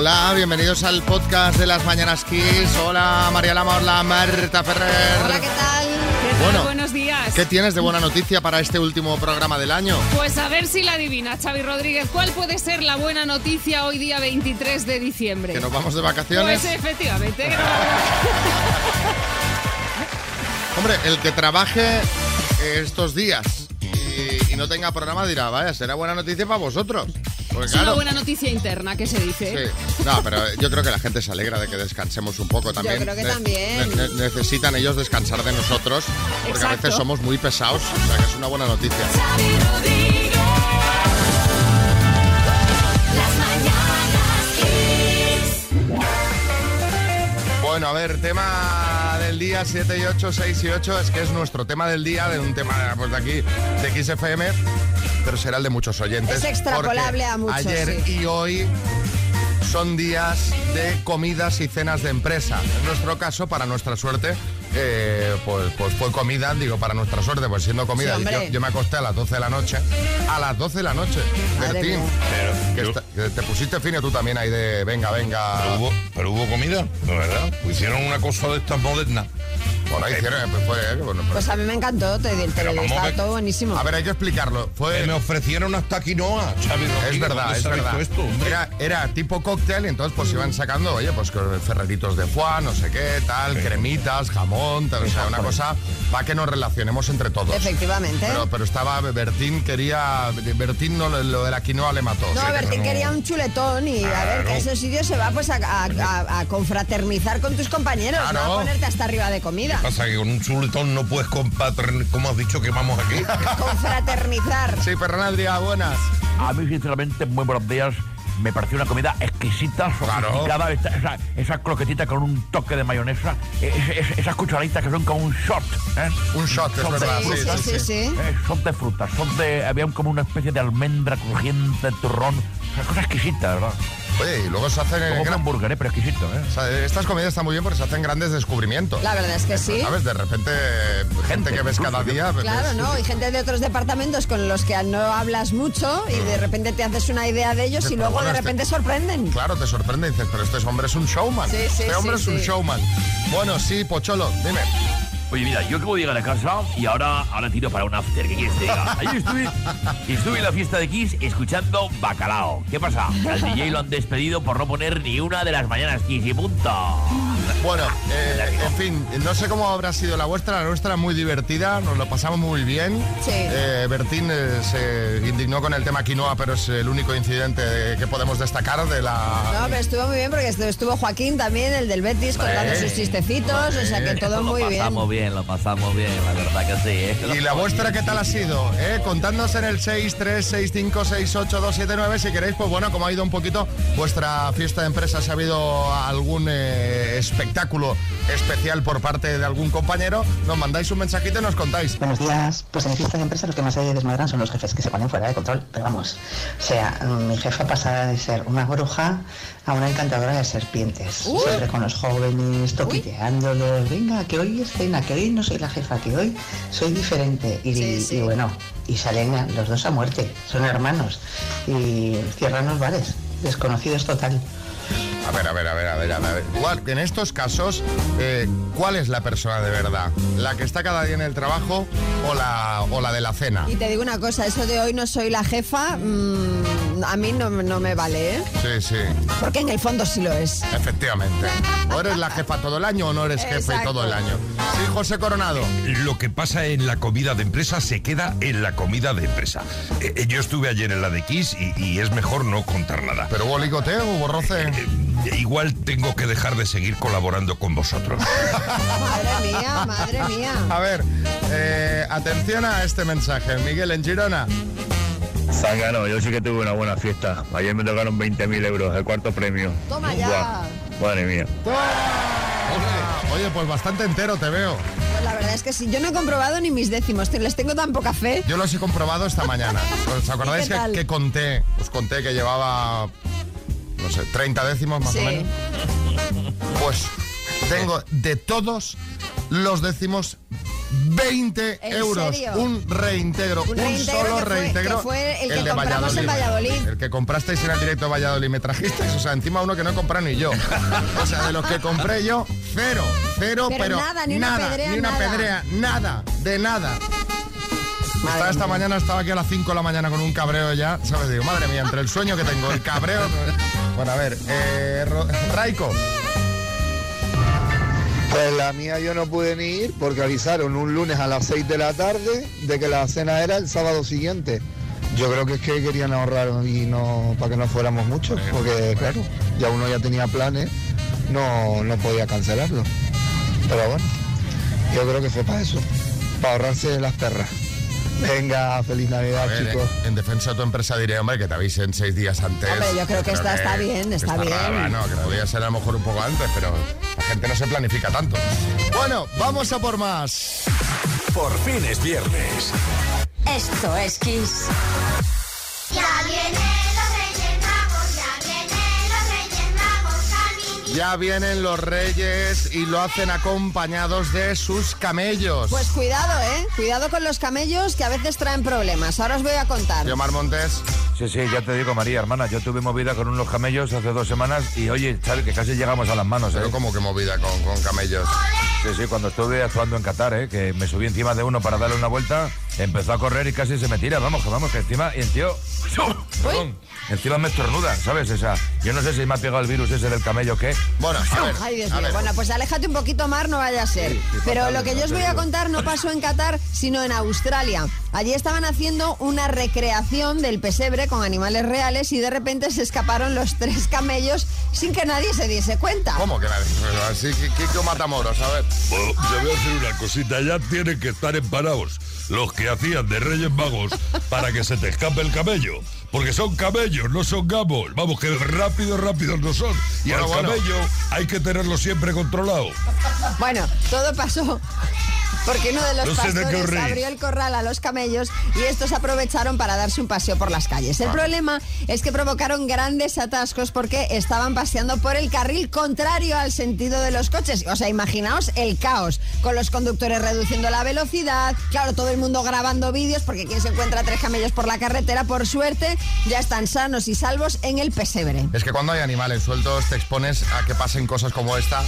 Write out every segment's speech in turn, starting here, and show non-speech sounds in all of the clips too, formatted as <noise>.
Hola, bienvenidos al podcast de las Mañanas Kiss. Hola, María Lama, hola, Marta Ferrer. Hola, ¿qué tal? Bueno, Buenos días. ¿Qué tienes de buena noticia para este último programa del año? Pues a ver si la adivina, Xavi Rodríguez. ¿Cuál puede ser la buena noticia hoy día 23 de diciembre? ¿Que nos vamos de vacaciones? Pues efectivamente. que nos- <laughs> Hombre, el que trabaje estos días no tenga programa dirá, vaya, será buena noticia para vosotros. Porque Es una buena noticia interna, que se dice. Sí. No, pero yo creo que la gente se alegra de que descansemos un poco también. creo que Ne- también. ne- ne- necesitan ellos descansar de nosotros, porque a veces somos muy pesados, o sea que es una buena noticia. Bueno, a ver, tema día 7 y 8, 6 y 8, es que es nuestro tema del día, de un tema pues, de aquí, de XFM, pero será el de muchos oyentes. Es extrapolable a muchos, Ayer sí. y hoy son días de comidas y cenas de empresa. En nuestro caso, para nuestra suerte, eh, pues, pues fue comida, digo, para nuestra suerte, pues siendo comida. Sí, yo, me acosté a las 12 de la noche. A las 12 de la noche, Bertín. Que, te pusiste fino tú también ahí de venga, venga. Pero hubo, pero hubo comida, ¿de verdad? Hicieron una cosa de estas modernas. Bueno, ahí hicieron, pues fue, eh, bueno, pues- Pues a mí me encantó, te, te, Pero estaba ver. todo buenísimo. A ver, hay que explicarlo. Fue, Eh, me ofrecieron hasta quinoa, Xavi. Es verdad, ¿dónde es verdad. esto, era, era tipo cóctel y entonces pues iban sacando, oye, pues que ferreritos de foie, no sé qué, tal, Sí. cremitas, jamón, o sea, una cosa para que nos relacionemos entre todos. Efectivamente. Pero, pero estaba, Bertín quería, Bertín no, lo de la quinoa le mató. no, Sí, Bertín no. quería un chuletón y a ver, Claro. que a esos sitios se va pues a, a- a- a confraternizar con tus compañeros, Claro. no a ponerte hasta arriba de comida. Pasa que con un chuletón no puedes compatern... ¿Cómo has dicho que vamos aquí? Confraternizar. Sí, Ferran Adrià, buenas. A mí, sinceramente, muy buenos días. Me pareció una comida exquisita, Claro. sofisticada, esa, esa, esa croquetita con un toque de mayonesa, eh, es- es- esas cucharaditas que son como un shot, ¿eh? Un shot, es Son de verdad. Sí, Sí, sí, sí, sí. Eh, son de frutas, son de... Había como una especie de almendra crujiente, turrón, sea, cosa exquisita, ¿verdad? Oye, y luego se hacen... Como un gran- hamburguer, ¿eh? pero exquisito, ¿eh? o sea, estas comidas están muy bien porque se hacen grandes descubrimientos. La verdad es que sí. ¿Sabes? De repente, gente que ves cada día... pues, Claro, ¿no? Y gente de otros departamentos con los que no hablas mucho y de repente te haces una idea de ellos Sí, y luego bueno, de este- repente sorprenden. Claro, te sorprende y dices, pero este hombre es un showman. Sí, sí, este hombre sí, es un showman. Bueno, sí, Pocholo, dime. Oye, mira, yo acabo de llegar a casa y ahora, ahora tiro para un after. ¿Qué quieres que diga? <laughs> Ayer estuve, estuve en la fiesta de Kiss escuchando Bacalao. ¿Qué pasa? Al DJ lo han despedido por no poner ni una de las mañanas Kiss y punto. Bueno, eh, en fin, no sé cómo habrá sido la vuestra, la nuestra muy divertida, nos lo pasamos muy bien. Sí. Eh, Bertín eh, se indignó con el tema quinoa, pero es el único incidente que podemos destacar de la... No, pero estuvo muy bien porque estu- estuvo Joaquín también, el del Betis, contando sus chistecitos, o sea que todo muy bien. bien, lo pasamos bien, la verdad que sí. ¿eh? ¿Y la vuestra qué tal ha sido? ¿Eh? Contadnos en el 636568279 si queréis, pues bueno, como ha ido un poquito vuestra fiesta de empresa, si ha habido algún eh, espectáculo especial por parte de algún compañero, nos mandáis un mensajito y nos contáis. Buenos días. Pues en mi fiesta de empresa lo que más se desmadran son los jefes que se ponen fuera de control. Pero vamos, o sea, mi jefa pasará de ser una bruja a una encantadora de serpientes. Siempre con los jóvenes, toquiteándolos. Venga, que hoy es cena, que hoy no soy la jefa, que hoy soy diferente. Y, Sí, sí. y bueno, y salen los dos a muerte. Son hermanos. Y cierran los bares. Desconocidos total. A ver, a ver, a ver, a ver, a ver. ¿Cuál- en estos casos, eh, ¿cuál es la persona de verdad? ¿La que está cada día en el trabajo o la, o la de la cena? Y te digo una cosa, eso de hoy no soy la jefa, mm, a mí no, no me vale, ¿eh? Sí, sí, Porque en el fondo sí lo es. efectivamente. ¿O eres la jefa todo el año o no eres jefe Exacto. todo el año? Sí, José Coronado. Lo que pasa en la comida de empresa se queda en la comida de empresa. Eh, eh, yo estuve ayer en la de Kiss y, y es mejor no contar nada. ¿Pero hubo ligoteo, hubo roce? Eh, igual tengo que dejar de seguir colaborando con vosotros. <laughs> Madre mía, madre mía. A ver, eh, atención a este mensaje. Miguel en Girona. Zángano, yo sí que tuve una buena fiesta. Ayer me tocaron 20.000 euros, el cuarto premio. Toma ya. Buah, madre mía. Oye, pues bastante entero te veo. Pues la verdad es que sí, yo no he comprobado ni mis décimos, les tengo tan poca fe. Yo los he comprobado esta mañana. <laughs> ¿Os acordáis ¿Y qué que, conté? Os conté que llevaba, no sé, 30 décimos más Sí. o menos. Pues tengo de todos los décimos 20 ¿En euros. serio? Un reintegro. Un solo que fue- reintegro. que fue el que compramos en Valladolid. El que comprasteis en el directo de Valladolid. Me trajisteis, o sea, encima uno que no he comprado ni yo. O sea, de los que compré yo, cero. Cero, Pero pero, nada, ni una pedrea, ni una nada. pedrea, nada, de nada. Estaba esta mañana, estaba aquí a las 5 de la mañana con un cabreo ya, ¿sabes? Digo, madre mía, entre el sueño que tengo, el cabreo... Bueno, a ver, eh, Raiko, Pues la mía yo no pude ni ir porque avisaron un lunes a las 6 de la tarde de que la cena era el sábado siguiente. Yo creo que es que querían ahorrar y no para que no fuéramos muchos, porque claro, ya uno ya tenía planes, no, no podía cancelarlo. Pero bueno, yo creo que fue para eso, para ahorrarse las perras. Venga, feliz Navidad, ver, chicos. eh, en defensa de tu empresa diré, hombre, que te avisen seis días antes. Hombre, yo creo que esta está bien, está bien. rara, no, que podría ser a lo mejor un poco antes, pero la gente no se planifica tanto. Bueno, vamos a por más. Por fin es viernes. Esto es Kiss. Ya vienen Ya vienen los reyes y lo hacen acompañados de sus camellos. Pues cuidado, ¿eh? Cuidado con los camellos que a veces traen problemas. Ahora os voy a contar. Mar Montes. Sí, sí, ya te digo, María, hermana, yo tuve movida con unos camellos hace dos semanas y oye, Chale, que casi llegamos a las manos, ¿eh? Pero como que movida con, con camellos. Sí, sí, cuando estuve actuando en Qatar, ¿eh? que me subí encima de uno para darle una vuelta, empezó a correr y casi se me tira, vamos, que vamos, que encima, y el tío, perdón, encima me estornuda, ¿sabes? O sea, yo no sé si me ha pegado el virus ese del camello o qué. Bueno, a ver, Ay, Dios a mío. ver. Bueno, pues aléjate un poquito, Mar, no vaya a ser. Sí, sí, Pero fatal, lo que no yo os voy a contar no pasó en Qatar, sino en Australia. Allí estaban haciendo una recreación del pesebre con animales reales y de repente se escaparon los tres camellos sin que nadie se diese cuenta. ¿Cómo que nadie? Pero así, Kiko Matamoros, a ver. Bueno, yo voy a decir una cosita, ya tienen que estar emparados los que hacían de Reyes Magos para que se te escape el camello. Porque son camellos, no son gamos. Vamos, que rápido, rápido no son. Y Bueno, al bueno. camello hay que tenerlo siempre controlado. Bueno, todo pasó porque uno de los No pastores abrió el corral a los camellos y estos aprovecharon para darse un paseo por las calles. El Ah. problema es que provocaron grandes atascos porque estaban paseando por el carril contrario al sentido de los coches. O sea, imaginaos el caos, con los conductores reduciendo la velocidad, claro, todo el mundo grabando vídeos porque quien se encuentra tres camellos por la carretera, por suerte, ya están sanos y salvos en el pesebre. Es que cuando hay animales sueltos te expones a que pasen cosas como esta,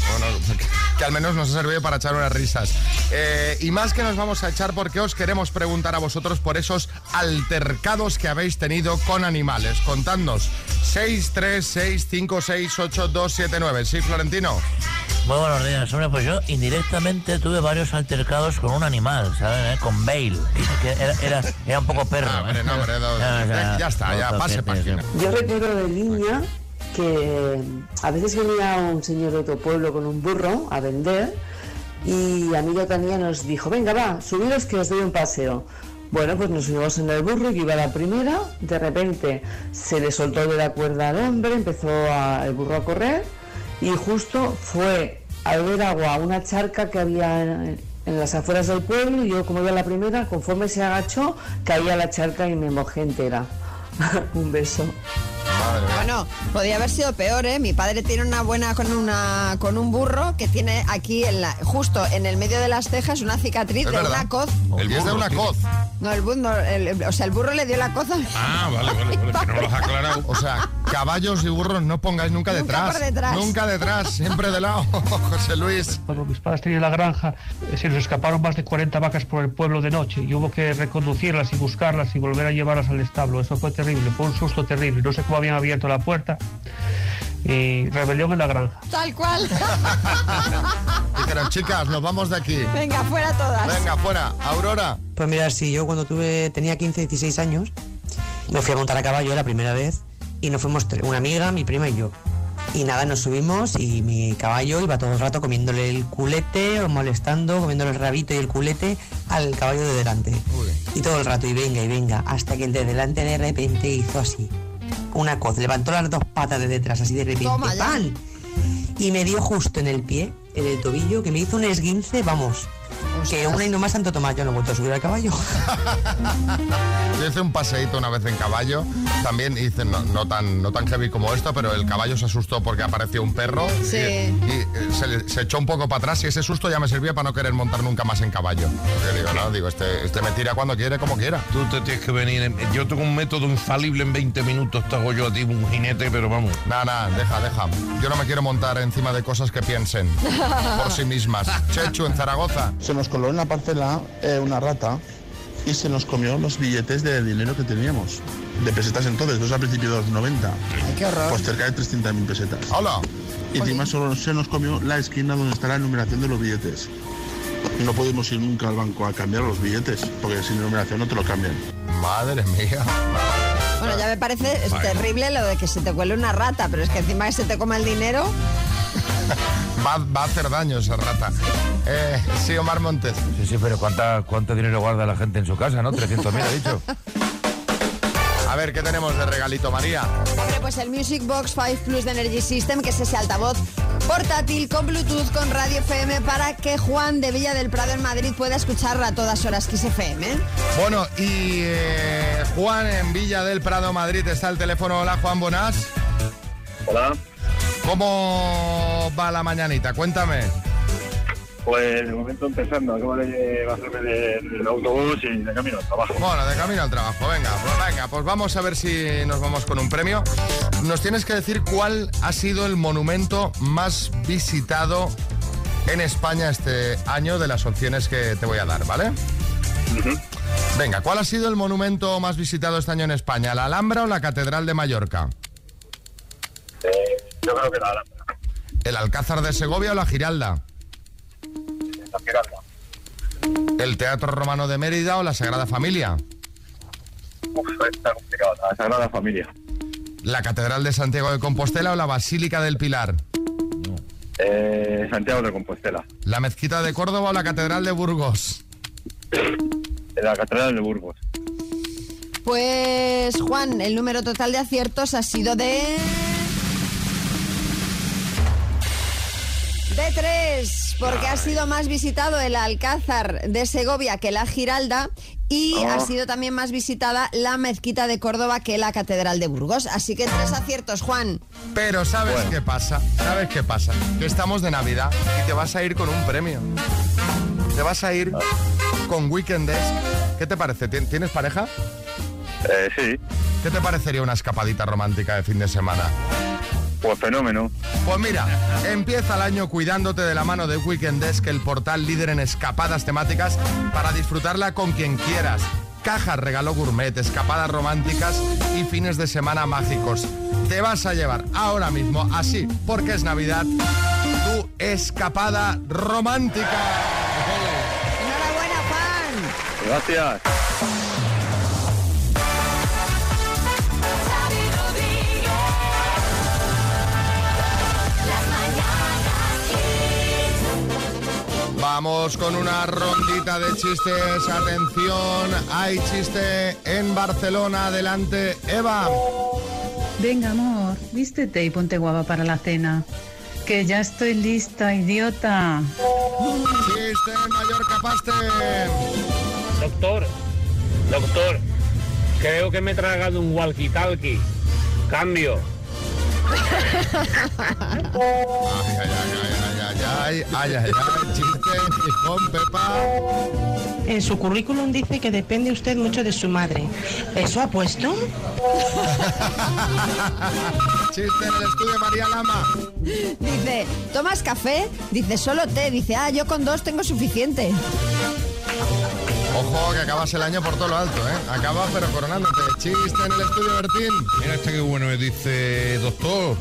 que, que al menos nos ha servido para echar unas risas. Eh, y más que nos vamos a echar porque os queremos preguntar a vosotros por esos altercados que habéis tenido con animales. Contadnos 636568279. Sí, Florentino. Muy buenos días, hombre, pues yo indirectamente tuve varios altercados con un animal, ¿sabes? ¿Eh? Con Bale, que era, era, era un poco perro. Ah, hombre, ¿eh? no, hombre, no, <laughs> o sea, ya está, ya, pase página. Yo recuerdo de niña que a veces venía un señor de otro pueblo con un burro a vender y a mí otra niña nos dijo, venga va, subiros que os doy un paseo. Bueno, pues nos subimos en el burro, yo iba la primera, de repente se le soltó de la cuerda al hombre, empezó a- el burro a correr y justo fue a beber agua una charca que había en, en las afueras del pueblo y yo como iba la primera, conforme se agachó, caí a la charca y me mojé entera. <laughs> un beso. Bueno, podía haber sido peor, ¿eh? Mi padre tiene una buena con una con un burro que tiene aquí en la, justo en el medio de las cejas una cicatriz Es de verdad. una coz. El día es de una coz. No, el burro, el- o sea, el burro le dio la coz. a- Ah, vale, vale, vale, <laughs> que no lo has aclarado. O sea, caballos y burros no pongáis nunca, Nunca detrás. por detrás. Nunca detrás, siempre de lado. <laughs> José Luis. Cuando mis padres tenían la granja, eh, se nos escaparon más de 40 vacas por el pueblo de noche y hubo que reconducirlas y buscarlas y volver a llevarlas al establo. Eso fue terrible, fue un susto terrible. No sé habían abierto la puerta y rebelión en la granja. Tal cual. <laughs> Dijeron, chicas, nos vamos de aquí. Venga, fuera todas. Venga, fuera. Aurora. Pues mira, sí, yo cuando tuve, tenía 15, 16 años, me fui a montar a caballo la primera vez y nos fuimos una amiga, mi prima y yo. Y nada, nos subimos y mi caballo iba todo el rato comiéndole el culete o molestando, comiéndole el rabito y el culete al caballo de delante. Y todo el rato, y venga, y venga, hasta que el de delante de repente hizo así. Una coz, levantó las dos patas de detrás, así de repente, Toma. ¡pam! Y me dio justo en el pie, en el tobillo, que me hizo un esguince, vamos. Que una y no más Santo Tomás, yo no he vuelto a subir al caballo. <laughs> Yo hice un paseíto una vez en caballo, también hice, no, no tan, no tan heavy como esto, pero el caballo se asustó porque apareció un perro Sí. y, y, eh, se, echó un poco para atrás y ese susto ya me servía para no querer montar nunca más en caballo. Porque digo, no, digo, este, este me tira cuando quiere, como quiera. Tú te tienes que venir. en- Yo tengo un método infalible en 20 minutos. Te hago yo a ti un jinete, pero vamos. Nada, nada, deja, deja. Yo no me quiero montar encima de cosas que piensen por sí mismas. <laughs> Chechu, en Zaragoza. Se nos coló en la parcela eh, una rata y se nos comió los billetes de dinero que teníamos. De pesetas entonces, dos a principios de los 90. qué horror. Pues cerca de 300.000 pesetas. ¡Hola! Y encima solo se nos comió la esquina donde está la numeración de los billetes. No podemos ir nunca al banco a cambiar los billetes, porque sin numeración no te lo cambian. Madre mía. Bueno, ya me parece es terrible lo de que se te cuele una rata, pero es que encima que se te coma el dinero. <laughs> Va, va a hacer daño esa rata. Eh, sí, Omar Montes. Sí, sí, pero ¿cuánta, ¿cuánto dinero guarda la gente en su casa, no? 300.000, ha dicho. A ver, ¿qué tenemos de regalito, María? Hombre, pues el Music Box 5 Plus de Energy System, que es ese altavoz portátil con Bluetooth con radio FM para que Juan de Villa del Prado en Madrid pueda escucharla a todas horas Kiss FM. Bueno, y eh, Juan en Villa del Prado, Madrid, está el teléfono. Hola, Juan Bonás. Hola. ¿Cómo va la mañanita? Cuéntame. Pues de momento empezando, acabo de bajarme del, del autobús y de camino al trabajo. Bueno, de camino al trabajo, venga, pues venga, pues vamos a ver si nos vamos con un premio. Nos tienes que decir cuál ha sido el monumento más visitado en España este año de las opciones que te voy a dar, ¿vale? Venga, ¿cuál ha sido el monumento más visitado este año en España? ¿La Alhambra o la Catedral de Mallorca? Eh, yo creo que la Alhambra, ¿El Alcázar de Segovia o la Giralda? la Giralda. ¿El Teatro Romano de Mérida o la Sagrada Familia? Uf, está complicado, la Sagrada Familia. ¿La Catedral de Santiago de Compostela o la Basílica del Pilar? Eh, Santiago de Compostela, ¿La Mezquita de Córdoba o la Catedral de Burgos? la Catedral de Burgos. Pues Juan, el número total de aciertos ha sido de... De tres, porque ha sido más visitado el Alcázar de Segovia que la Giralda y Oh. ha sido también más visitada la Mezquita de Córdoba que la Catedral de Burgos. Así que tres aciertos, Juan. Pero ¿sabes qué pasa? ¿Sabes qué pasa? Que estamos de Navidad y te vas a ir con un premio. Te vas a ir con Weekend Desk. ¿Qué te parece? ¿Tien- ¿Tienes pareja? Eh, sí, ¿Qué te parecería una escapadita romántica de fin de semana? Pues fenómeno. Pues mira, empieza el año cuidándote de la mano de Weekend Desk, el portal líder en escapadas temáticas para disfrutarla con quien quieras. Cajas, regalo gourmet, escapadas románticas y fines de semana mágicos. Te vas a llevar ahora mismo, así, porque es Navidad, tu escapada romántica. Enhorabuena, Juan. Gracias. Vamos con una rondita de chistes. Atención, hay chiste en Barcelona. Adelante, Eva. Venga, amor, vístete y ponte guapa para la cena. Que ya estoy lista, idiota. Chiste en Mallorca, Paste. Doctor, doctor, creo que me he tragado un walkie-talkie. Cambio. <laughs> Ay, ay, ay, ay, ay, ay, ay, ay, chiste en Gijón, Pepa. En su currículum dice que depende usted mucho de su madre. ¿Eso ha puesto? <laughs> Chiste en el estudio María Lama. Dice, ¿tomas café? Dice, solo té. Dice, ah, yo con dos tengo suficiente. Ojo, que acabas el año por todo lo alto, ¿eh? Acabas pero coronándote. Chiste en el estudio Bertín. Mira este que bueno, me dice, doctor,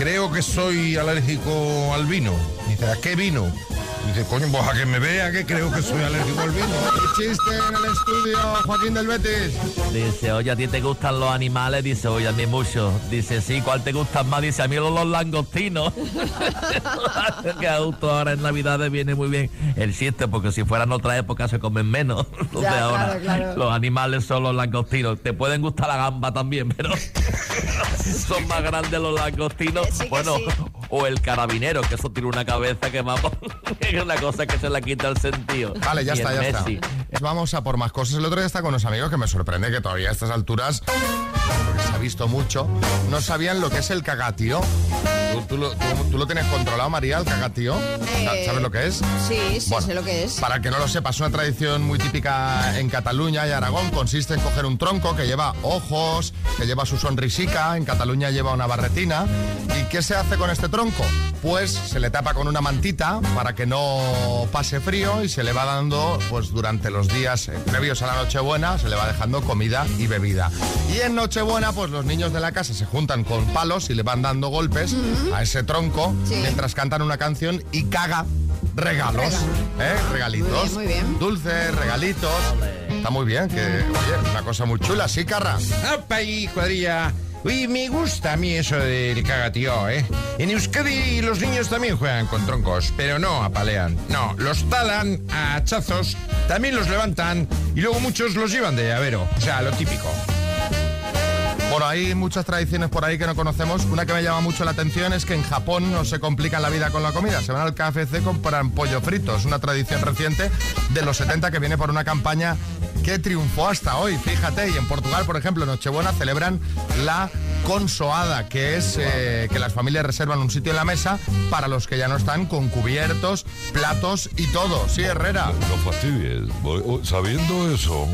creo que soy alérgico al vino. Dice, ¿a qué vino? Dice, coño, pues a que me vea que creo que soy alérgico al vino. Y chiste en el estudio Joaquín del Betis. Dice, oye, ¿a ti te gustan los animales? Dice, oye, a mí mucho. Dice, sí, ¿cuál te gustan más? Dice, a mí los, los langostinos. <laughs> que justo ahora en Navidades viene muy bien el chiste, porque si fuera en otra época se comen menos. <laughs> Los Ya, de ahora, claro, claro. los animales son los langostinos. Te pueden gustar la gamba también, pero <laughs> son más grandes los langostinos. Sí que bueno, sí. o el carabinero, que eso tiene una cabeza que vamos, <laughs> es una cosa que se le quita el sentido. Vale, ya Y está, ya está. Messi, vamos a por más cosas. El otro día está con unos amigos que me sorprende que todavía a estas alturas, porque se ha visto mucho, no sabían lo que es el cagatío. ¿Tú, tú lo, tú- lo tienes controlado, María, el cagatío? Eh, ¿Sabes lo que es? Sí, sí, Bueno, sé lo que es. Para el que no lo sepa, es una tradición muy típica en Cataluña y Aragón. Consiste en coger un tronco que lleva ojos, que lleva su sonrisica. En Cataluña lleva una barretina. ¿Y qué se hace con este tronco? Pues se le tapa con una mantita para que no pase frío y se le va dando, pues durante los días eh, previos a la Nochebuena, se le va dejando comida y bebida. Y en Nochebuena, pues los niños de la casa se juntan con palos y le van dando golpes a ese tronco Sí. mientras cantan una canción y caga regalos, ¿eh? Regalitos. Muy bien, muy bien. Dulces, regalitos. Está muy bien, que, oye, una cosa muy chula, ¿sí, Carra? ¡Apa ahí, cuadrilla! Uy, me gusta a mí eso del cagatío, ¿eh? En Euskadi los niños también juegan con troncos, pero no apalean. No, los talan a hachazos, también los levantan y luego muchos los llevan de llavero. O sea, lo típico. Bueno, hay muchas tradiciones por ahí que no conocemos. Una que me llama mucho la atención es que en Japón no se complican la vida con la comida. Se van al KFC, compran pollo frito. Es una tradición reciente de los 70 que viene por una campaña que triunfó hasta hoy. Fíjate, y en Portugal, por ejemplo, en Nochebuena celebran la consoada, que es eh, que las familias reservan un sitio en la mesa para los que ya no están con cubiertos, platos y todo. Sí, Herrera. No fastidies. Oh, sabiendo eso,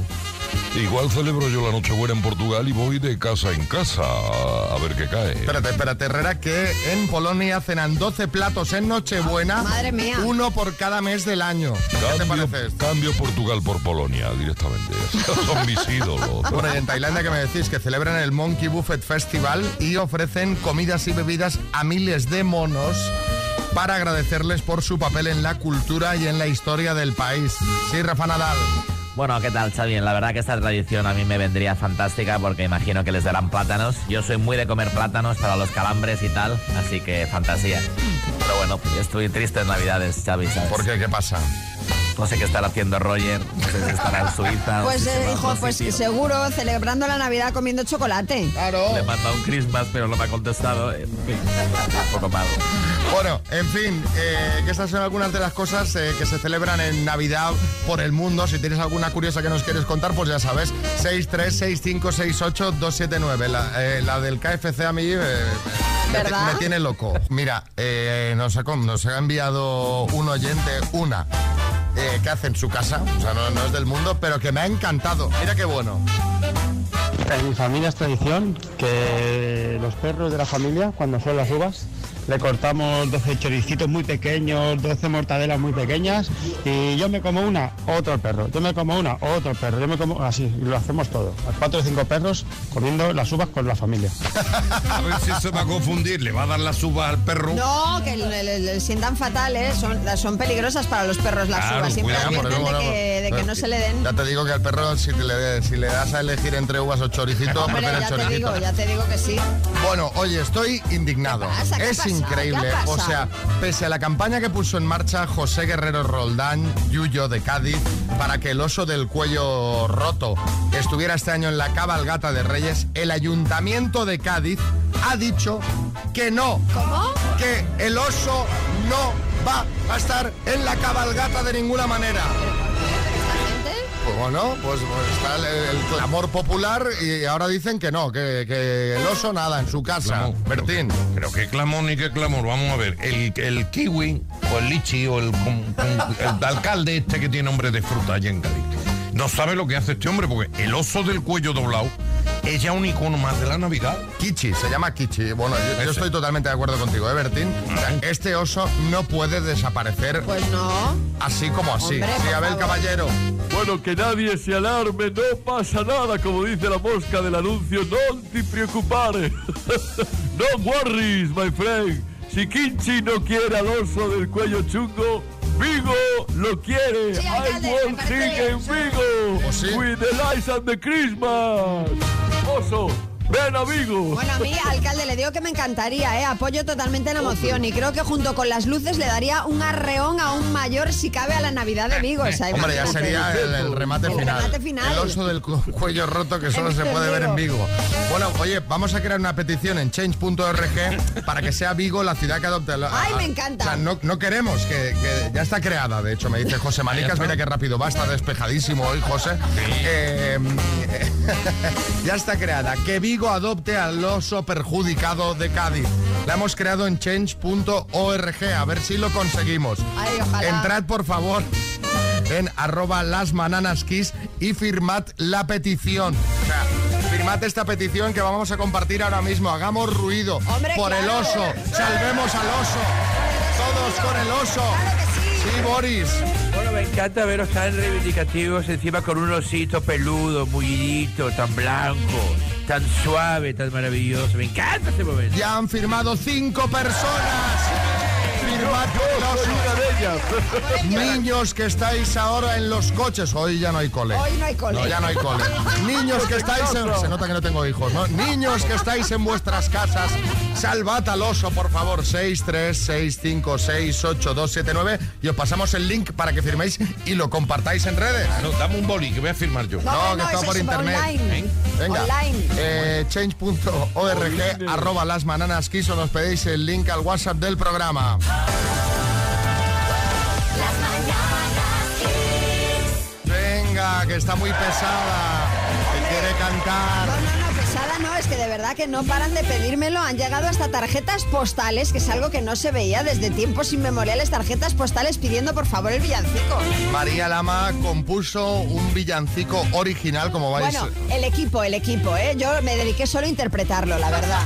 igual celebro yo la Nochebuena en Portugal y voy de casa en casa a, ver qué cae. Espérate, espérate, Herrera, que en Polonia cenan 12 platos en Nochebuena. Madre mía. Uno por cada mes del año. ¿Qué te Cambio, parece esto? cambio Portugal por Polonia directamente. <laughs> Son mis ídolos. Bueno, y en Tailandia que me decís que celebran el Monkey Buffet Festival y ofrecen comidas y bebidas a miles de monos para agradecerles por su papel en la cultura y en la historia del país. Sí, Rafa Nadal. Bueno, ¿qué tal, Xavi? La verdad que esta tradición a mí me vendría fantástica porque imagino que les darán plátanos. Yo soy muy de comer plátanos para los calambres y tal, así que fantasía. Pero bueno, estoy triste en Navidades, Xavi. ¿Por qué? ¿Qué pasa? No sé qué estará haciendo Roger, no sé si estará en Suiza. o Pues, eh, hijo, pues sitio. seguro celebrando la Navidad comiendo chocolate. Claro. Le manda un Christmas, pero no me ha contestado. En fin, un poco malo. Bueno, en fin, eh, que estas son algunas de las cosas eh, que se celebran en Navidad por el mundo. Si tienes alguna curiosa que nos quieres contar, pues ya sabes, 636568279. La, eh, la del KFC a mí eh, me, tiene loco. Mira, eh, nos, ha, con- nos ha enviado un oyente una eh, que hace en su casa, o sea, no, no es del mundo, pero que me ha encantado. Mira qué bueno. En mi familia es tradición que los perros de la familia, cuando son las uvas, le cortamos 12 choricitos muy pequeños, 12 mortadelas muy pequeñas y yo me como una, otro perro, yo me como una, otro perro, yo me como así, y lo hacemos todo. Cuatro o cinco perros comiendo las uvas con la familia. A ver si se va a confundir. Le va a dar las uvas al perro. No, que le, le- le sientan fatales, son, son peligrosas para los perros las Claro, uvas. Siempre cuidado, advierten de que, de que no se le den. Ya te digo que al perro, si le, si le das a elegir entre uvas o choricito, Hombre, prefiere el ya te digo, ya te digo que sí. Bueno, oye, estoy indignado. ¿Qué pasa? ¿Qué es ha pasado? Increíble. ¿Qué ha O sea, pese a la campaña que puso en marcha José Guerrero Roldán, Yuyo de Cádiz, para que el oso del cuello roto estuviera este año en la cabalgata de Reyes, el ayuntamiento de Cádiz ha dicho que no. ¿Cómo? Que el oso no va a estar en la cabalgata de ninguna manera. Bueno, pues, pues está el, el clamor popular y ahora dicen que no, que, que el oso nada en su casa. Bertín. Pero qué clamor ni qué clamor. Vamos a ver. El, el kiwi o el lichi o el, el alcalde este que tiene nombre de fruta allá en Cádiz. No sabe lo que hace este hombre porque el oso del cuello doblado es ya un icono más de la Navidad. Kichi, se llama Kichi. Bueno, yo, yo estoy totalmente de acuerdo contigo, ¿eh, Bertín? O sea, este oso no puede desaparecer Pues no. así como así. Hombre, sí, favor. Caballero. Bueno, que nadie se alarme, no pasa nada, como dice la mosca del anuncio, no te preocupare. <laughs> no worries, my friend. Si Kinchi no quiere al oso del cuello chungo, Vigo lo quiere. Sí, I alcalde, want bien, sí. Vigo ¿Oh, sí? with the lights and the Christmas. Oso, ven a Vigo. Bueno, a mí, alcalde, le digo que me encantaría, ¿eh? Apoyo totalmente la emoción y creo que junto con las luces le daría un arreón aún mayor si cabe a la Navidad de Vigo. O sea, Hombre, ya sería el, el remate El final. remate final. El oso del cu- cuello roto que solo se puede ver en Vigo. Bueno, oye, vamos a crear una petición en change.org para que sea Vigo la ciudad que adopte. la- Ay, me a- encanta. O sea, no, no queremos que, que ya está creada, de hecho, me dice José Manicas, mira qué rápido va, está despejadísimo hoy, José. Eh, <laughs> ya está creada. Que Vigo adopte al oso perjudicado de Cádiz. La hemos creado en change.org, a ver si lo conseguimos. Ay, ojalá. Entrad, por favor, en arroba las kiss y firmad la petición. O sea, firmad esta petición que vamos a compartir ahora mismo. Hagamos ruido Hombre, por el oso. Salvemos al oso. Todos con el oso. Sí, Boris. Bueno, me encanta veros tan reivindicativos encima con un osito peludo, mullidito, tan blanco, tan suave, tan maravilloso. Me encanta este momento. Ya han firmado cinco personas. Niños que estáis ahora en los coches. Hoy ya no hay cole. Hoy no hay cole. No, ya no hay cole. Niños que estáis en... Se nota que no tengo hijos, ¿no? Niños que estáis en vuestras casas, salvad al oso, por favor. 636568279 y os pasamos el link para que firméis y lo compartáis en redes. No, dame un boli que voy a firmar yo. No, No, que está por internet. online. ¿Eh? Venga, Online. eh, change.org, arroba las bananas quiso, nos pedéis el link al WhatsApp del programa. Venga, que está muy pesada, que quiere cantar. No, no, no, pesada no, es que de verdad que no paran de pedírmelo. Han llegado hasta tarjetas postales, que es algo que no se veía desde tiempos inmemoriales, tarjetas postales pidiendo por favor el villancico. María Lama compuso un villancico original, como vais. Bueno, el equipo, el equipo, ¿eh? Yo me dediqué solo a interpretarlo, la verdad.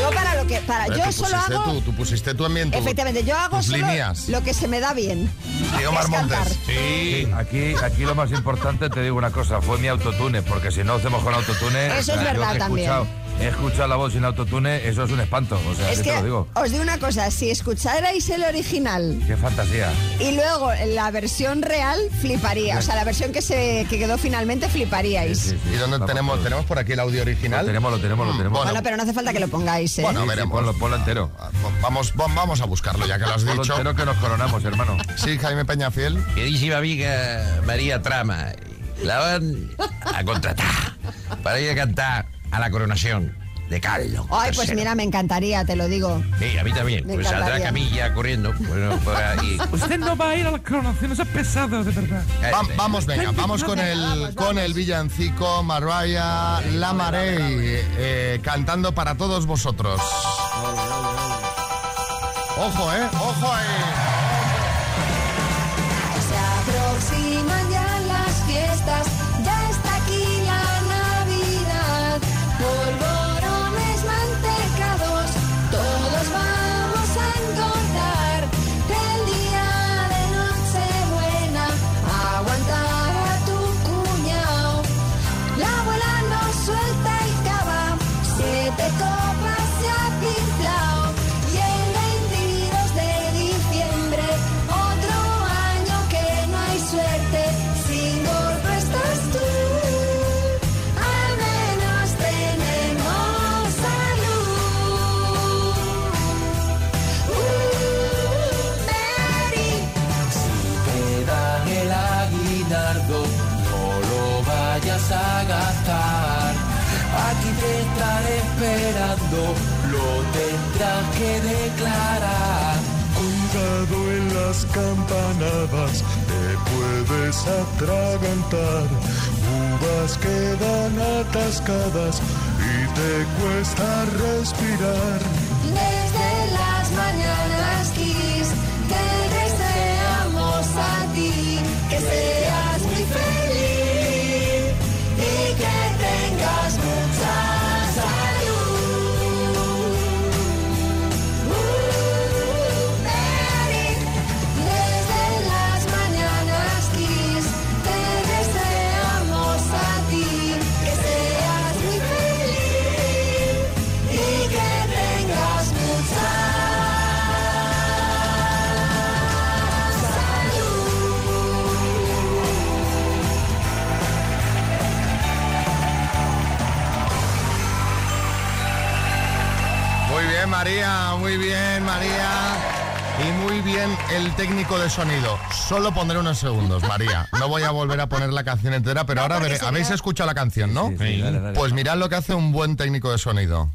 Yo para lo que... Para, yo tú solo hago... tú, tú pusiste tu- Efectivamente, yo hago tus solo líneas. lo que se me da bien. Sí, Omar. Montes. Sí, aquí, aquí lo más importante, te digo una cosa, fue mi autotune, porque si no hacemos con autotune... Eso es yo verdad también. Escuchado la voz sin autotune, eso es un espanto, o sea, Es ¿qué que te lo digo? os digo una cosa, si escucharais el original Qué fantasía. y luego la versión real, fliparía. O sea, la versión que se que quedó finalmente, fliparíais. ¿Y dónde tenemos, tenemos por aquí el audio original? Lo tenemos, lo tenemos, lo tenemos. Bueno, pero no hace falta que lo pongáis, ¿eh? Bueno, veremos. ponlo, ponlo entero. Vamos, va- vamos a buscarlo, ya que lo has Ponlo dicho. entero que nos coronamos, hermano. Sí, Jaime Peñafiel. Queridísima amiga María Trama, la van a contratar para ir a cantar a la coronación de Carlos. Ay, pues mira, me encantaría, te lo digo. Sí, a mí también. Me Pues saldrá. Camilla corriendo. Bueno, por ahí. <laughs> Usted no va a ir a la coronación, eso es pesado, de verdad. Va- vamos, venga, vamos con el, con el villancico Mariah Lamarey eh, cantando para todos vosotros. Ojo, eh, ojo ahí. Campanadas, te puedes atragantar. Uvas quedan atascadas y te cuesta respirar. Muy bien, María. Y muy bien el técnico de sonido. Solo pondré unos segundos, María. No voy a volver a poner la canción entera, pero ahora porque veré- habéis no- escuchado la canción, ¿no? sí, dale, dale. Pues mirad lo que hace un buen técnico de sonido.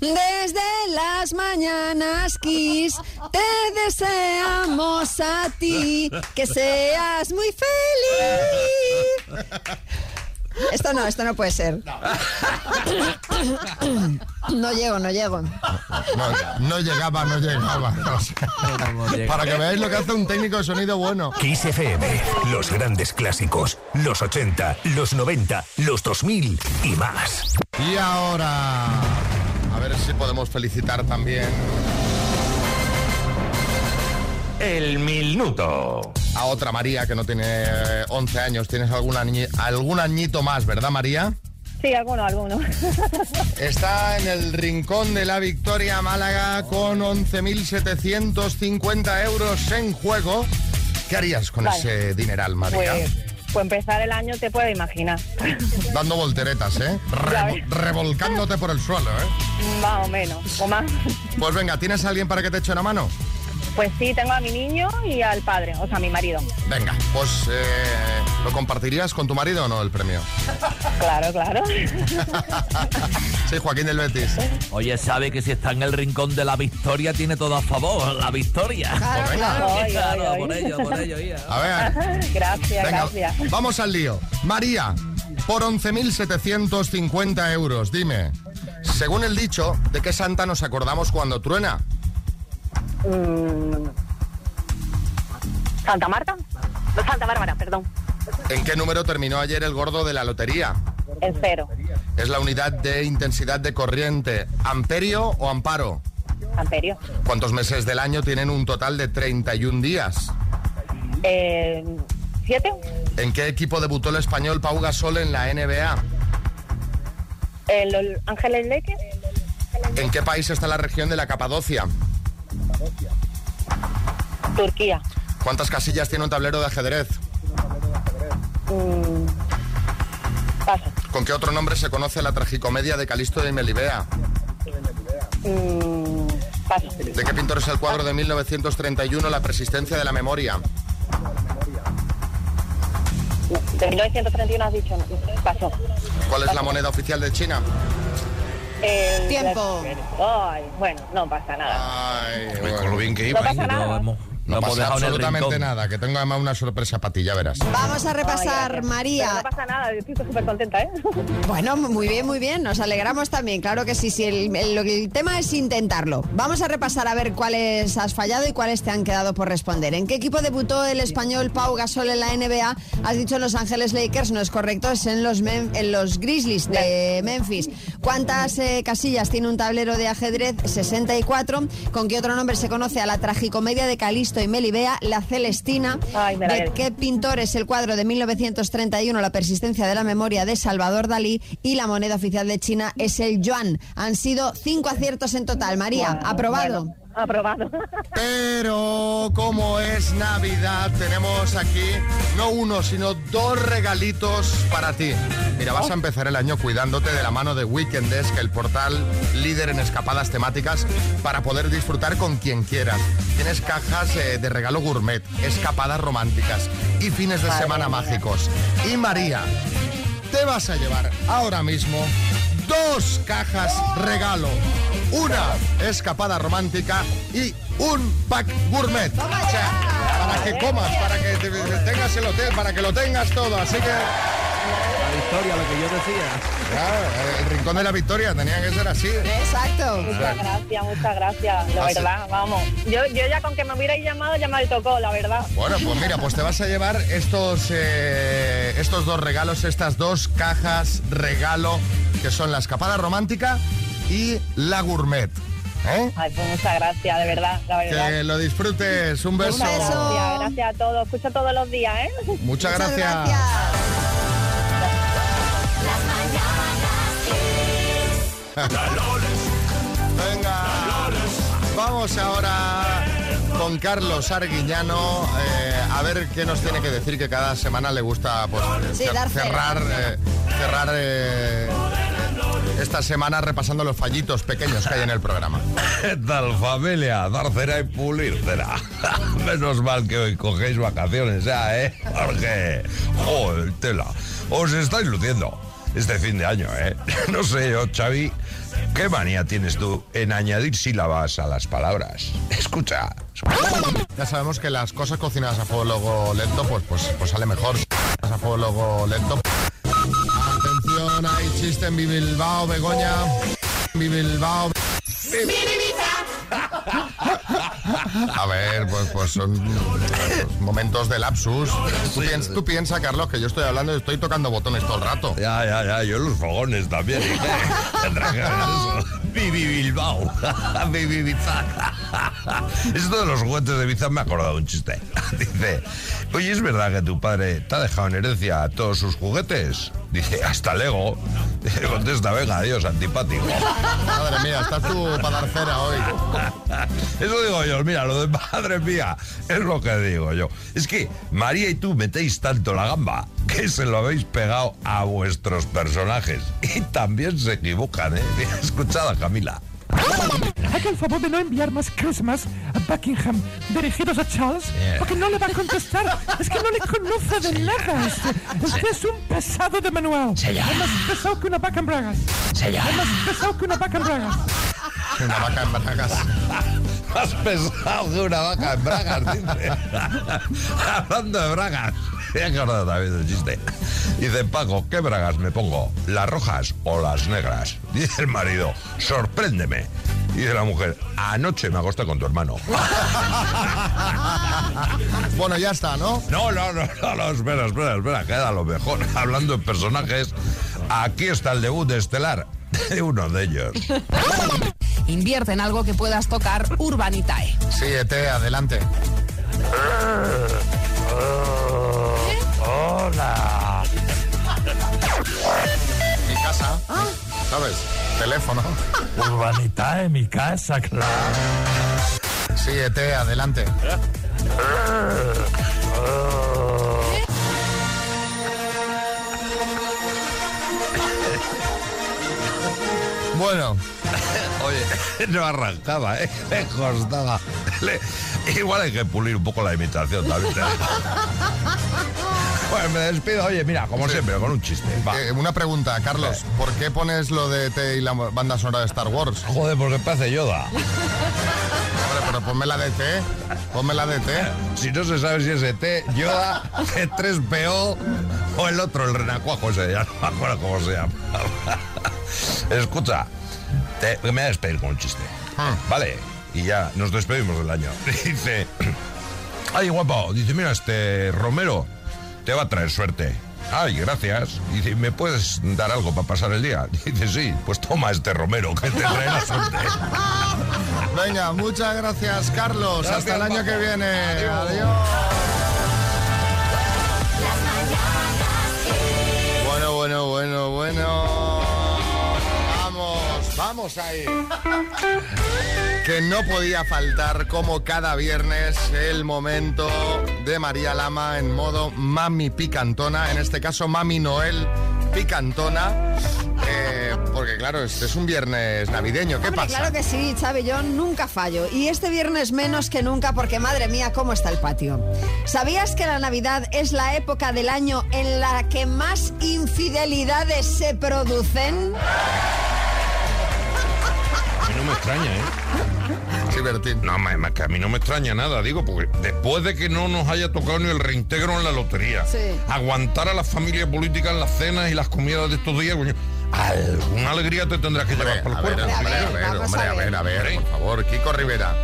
Desde las mañanas, Kiss, te deseamos a ti que seas muy feliz. Esto no, esto no puede ser. No llego, no llego. No, no llegaba, no llegaba. Para que veáis lo que hace un técnico de sonido bueno. Kiss FM, los grandes clásicos, los 80, los 90, los 2000 y más. Y ahora, a ver si podemos felicitar también El minuto. a otra María que no tiene eh, 11 años. Tienes algún, añi- algún añito más, ¿verdad, María? Sí, alguno, alguno. <laughs> Está en el rincón de la Victoria Málaga con 11.750 euros en juego. ¿Qué harías con Vale. ese dineral, María? Pues, pues empezar el año te puedes imaginar. <laughs> Dando volteretas, ¿eh? Revo- revolcándote por el suelo, ¿eh? Más o menos, o más. Pues venga, ¿tienes a alguien para que te eche una mano? Pues sí, tengo a mi niño y al padre, o sea, a mi marido. Venga, pues eh, ¿lo compartirías con tu marido o no el premio? Claro, claro. <laughs> Sí, Joaquín del Betis. Oye, sabe que si está en el rincón de la victoria tiene todo a favor, la victoria. Claro, Pues venga. claro. Ay. por ello, por ello, ya. A ver. <laughs> Gracias, Venga, gracias. vamos al lío. María, por 11.750 euros, dime, según el dicho, ¿de qué santa nos acordamos cuando truena? Mm. Santa Marta. No, Santa Bárbara, perdón. ¿En qué número terminó ayer el gordo de la lotería? En cero. Es la unidad de intensidad de corriente. ¿Amperio o amparo? Amperio. ¿Cuántos meses del año tienen un total de 31 días? Eh, ¿Siete? ¿En qué equipo debutó el español Pau Gasol en la NBA? El, el Ángeles Leque. ¿En qué país está la región de la Capadocia? Turquía. ¿Cuántas casillas tiene un tablero de ajedrez? Mm, paso. ¿Con qué otro nombre se conoce la tragicomedia de Calisto de Melibea? Mm, paso. ¿De qué pintor es el cuadro de 1931 La persistencia de la memoria? De 1931 has dicho. ¿Cuál es la moneda oficial de China? Tiempo. Ay, bueno, no pasa nada. Con lo bien que No iba. pasa ¿eh? nada. No pasa en absolutamente nada, que tengo además una sorpresa para ti, ya verás. Vamos a repasar, María. no pasa nada, estoy súper contenta, ¿eh? <laughs> Bueno, muy bien, muy bien. Nos alegramos también. Claro que sí, sí. El, el- el tema es intentarlo. Vamos a repasar a ver cuáles has fallado y cuáles te han quedado por responder. ¿En qué equipo debutó el español Pau Gasol en la NBA? Has dicho Los Ángeles Lakers, no es correcto, es en los, Mem- en los Grizzlies de Memphis. ¿Cuántas eh, casillas tiene un tablero de ajedrez? 64. ¿Con qué otro nombre se conoce a la tragicomedia de Calisto y Melibea, La Celestina? Ay, ¿De qué pintor es el cuadro de 1931 La persistencia de la memoria de Salvador Dalí y la moneda oficial de China es el yuan? Han sido cinco aciertos en total. María, Bueno, aprobado. bueno, aprobado. Pero como es Navidad, tenemos aquí no uno, sino dos regalitos para ti. Mira, vas a empezar el año cuidándote de la mano de Weekendesk, el portal líder en escapadas temáticas, para poder disfrutar con quien quieras. Tienes cajas eh, de regalo gourmet, escapadas románticas y fines de Madre semana mía. mágicos. Y María, te vas a llevar ahora mismo dos cajas regalo. Una escapada romántica y un pack gourmet. O sea, para que comas, para que te- te tengas el hotel, para que lo tengas todo. Así que, La victoria, lo que yo decía. claro, el rincón de la victoria tenía que ser así. Exacto. Muchas gracias, muchas gracias. La Así- verdad, vamos. Yo, yo ya con que me hubierais llamado ya me tocó, la verdad. Bueno, pues mira, pues te vas a llevar estos, eh, estos dos regalos, estas dos cajas regalo, que son la escapada romántica y la gourmet. ¿eh? Ay, pues muchas gracias, de verdad, la verdad. Que lo disfrutes. Un beso. Gracias, gracias a todos. Escucho todos los días, ¿eh? Muchas Muchas gracias. Venga, vamos ahora con Carlos Arguiñano eh, a ver qué nos tiene que decir que cada semana le gusta pues, Sí, cerrar, eh, cerrar eh, esta semana repasando los fallitos pequeños que hay en el programa. ¿Qué <laughs> tal familia? Dar cera y pulir cera. <laughs> Menos mal que hoy cogéis vacaciones ya, ¿eh? Porque, joder, tela, os estáis luciendo este fin de año, ¿eh? <laughs> No sé yo, Xavi, ¿qué manía tienes tú en añadir sílabas a las palabras? Escucha. Ya sabemos que las cosas cocinadas a fuego lento, pues, pues, pues sale mejor. A fuego lento. Chiste en Bilbao, Begoña. Bilbao. A ver, pues, pues son pues, momentos de lapsus. Tú, piens- tú piensa, Carlos, que yo estoy hablando y estoy tocando botones todo el rato. Ya, ya, ya, yo los fogones también. ¿y qué? Tendrá que ver eso. Bibi Bilbao. Bibi <laughs> Bizak. Esto de los juguetes de Bizak me ha acordado un chiste. <laughs> Dice, oye, ¿es verdad que tu padre te ha dejado en herencia todos sus juguetes? Dice, hasta Lego. Dice, <laughs> contesta, venga, adiós, antipático. Madre mía, estás tú para dar cera hoy. <laughs> Eso digo yo, mira, lo de madre mía es lo que digo yo. Es que María y tú metéis tanto la gamba que se lo habéis pegado a vuestros personajes. Y también se equivocan, ¿eh? <laughs> Mira, Escuchad a Camila. Haga el favor de no enviar más Christmas a Buckingham dirigidos a Charles, porque no le va a contestar. <laughs> Es que no le conoce de nada. Este, este es un pesado de manual. Se llama. Es más pesado que una vaca en bragas. Se llama. Es más pesado que una vaca en bragas. Una vaca en bragas. Más pesado que una vaca en bragas, dice. <laughs> Hablando de bragas. Me <laughs> he acordado también del chiste. Dice Paco, ¿qué bragas me pongo? ¿Las rojas o las negras? Dice el marido, sorpréndeme. Dice la mujer, anoche me acosté con tu hermano. <laughs> Bueno, ya está, ¿no? No, no, no, no, no, espera, espera, espera, queda lo mejor. <laughs> Hablando de personajes, aquí está el debut estelar de uno de ellos. Invierte en algo que puedas tocar Urbanitae. Sí, Ete, adelante. Hola. Mi casa. ¿Sabes? Teléfono. Urbanita en mi casa, claro. Sí, Ete, adelante. Bueno. Oye, no arrancaba, ¿eh? Me costaba. Le- igual hay que pulir un poco la imitación también. Bueno, me despido. Oye, mira, como siempre, con un chiste. Va. Eh, una pregunta, Carlos. ¿Por qué pones lo de T y la banda sonora de Star Wars? Joder, porque parece Yoda. Hombre, pero ponme la de T. Ponme la de T. Si no se sabe si es ET, Yoda, C3PO o el otro, el renacuajo ese, ya no me acuerdo cómo se llama. <laughs> Escucha, te, me voy a despedir con un chiste. Vale, y ya nos despedimos del año. <laughs> Dice, <clears throat> ay guapo, dice, mira, este Romero te va a traer suerte. Ay, gracias. Dice, ¿me puedes dar algo para pasar el día? <laughs> Dice, sí, pues toma este Romero que te traerá suerte. <laughs> Venga, muchas gracias, Carlos. Gracias, Hasta el año que viene. Adiós. Adiós. Bueno, bueno, bueno, bueno. Vamos, vamos ahí. Que no podía faltar, como cada viernes, el momento de María Lama en modo Mami Picantona. En este caso, Mami Noel Picantona. Eh, porque claro, este es un viernes navideño. ¿Qué Hombre, pasa? Claro que sí, Chávez, yo nunca fallo. Y este viernes menos que nunca porque, madre mía, cómo está el patio. ¿Sabías que la Navidad es la época del año en la que más infidelidades se producen? A mí no me extraña, ¿eh? No, ma- ma- que a mí no me extraña nada, digo, porque después de que no nos haya tocado ni el reintegro en la lotería, Sí. aguantar a la familia política en las cenas y las comidas de estos días, coño, alguna alegría te tendrás que llevar por el A ver, cuerpo. hombre, a ver, vamos hombre, a a ver, ver. a ver, por favor, Kiko Rivera.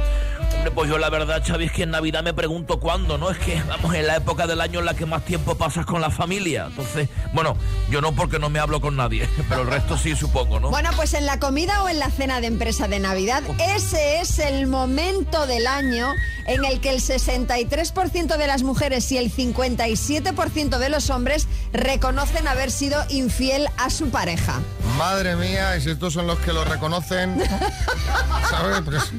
Hombre, pues yo la verdad, Xavi, es que en Navidad me pregunto cuándo, ¿no? Es que vamos en la época del año en la que más tiempo pasas con la familia. Entonces, bueno, yo no porque no me hablo con nadie, <laughs> pero el resto sí supongo, ¿no? Bueno, pues en la comida o en la cena de empresa de Navidad, ese es el momento del año en el que el 63% de las mujeres y el 57% de los hombres reconocen haber sido infiel a su pareja. Madre mía, y si estos son los que lo reconocen, <laughs> ¿sabes? Pues-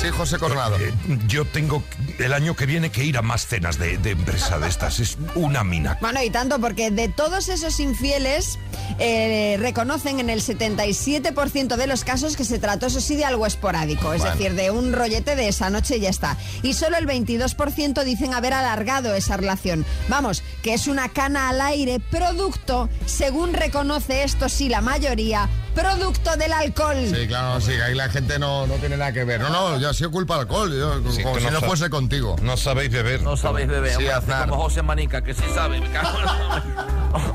Sí, José Coronado. Eh, Yo tengo el año que viene que ir a más cenas de, de empresa de estas. Es una mina. Bueno, y tanto porque de todos esos infieles eh, reconocen en el 77% de los casos que se trató, eso sí, de algo esporádico, es Bueno. decir, de un rollete de esa noche y ya está. Y solo el 22% dicen haber alargado esa relación. Vamos, que es una cana al aire, producto, según reconoce esto sí la mayoría, producto del alcohol. Sí, claro, sí, ahí la gente no, no tiene nada que ver. No, no, yo ha sido culpa del alcohol, yo, Sí, como si no no fuese contigo. No sabéis beber. No sabéis beber, Sí, hombre, como José Manica, que sí sabe.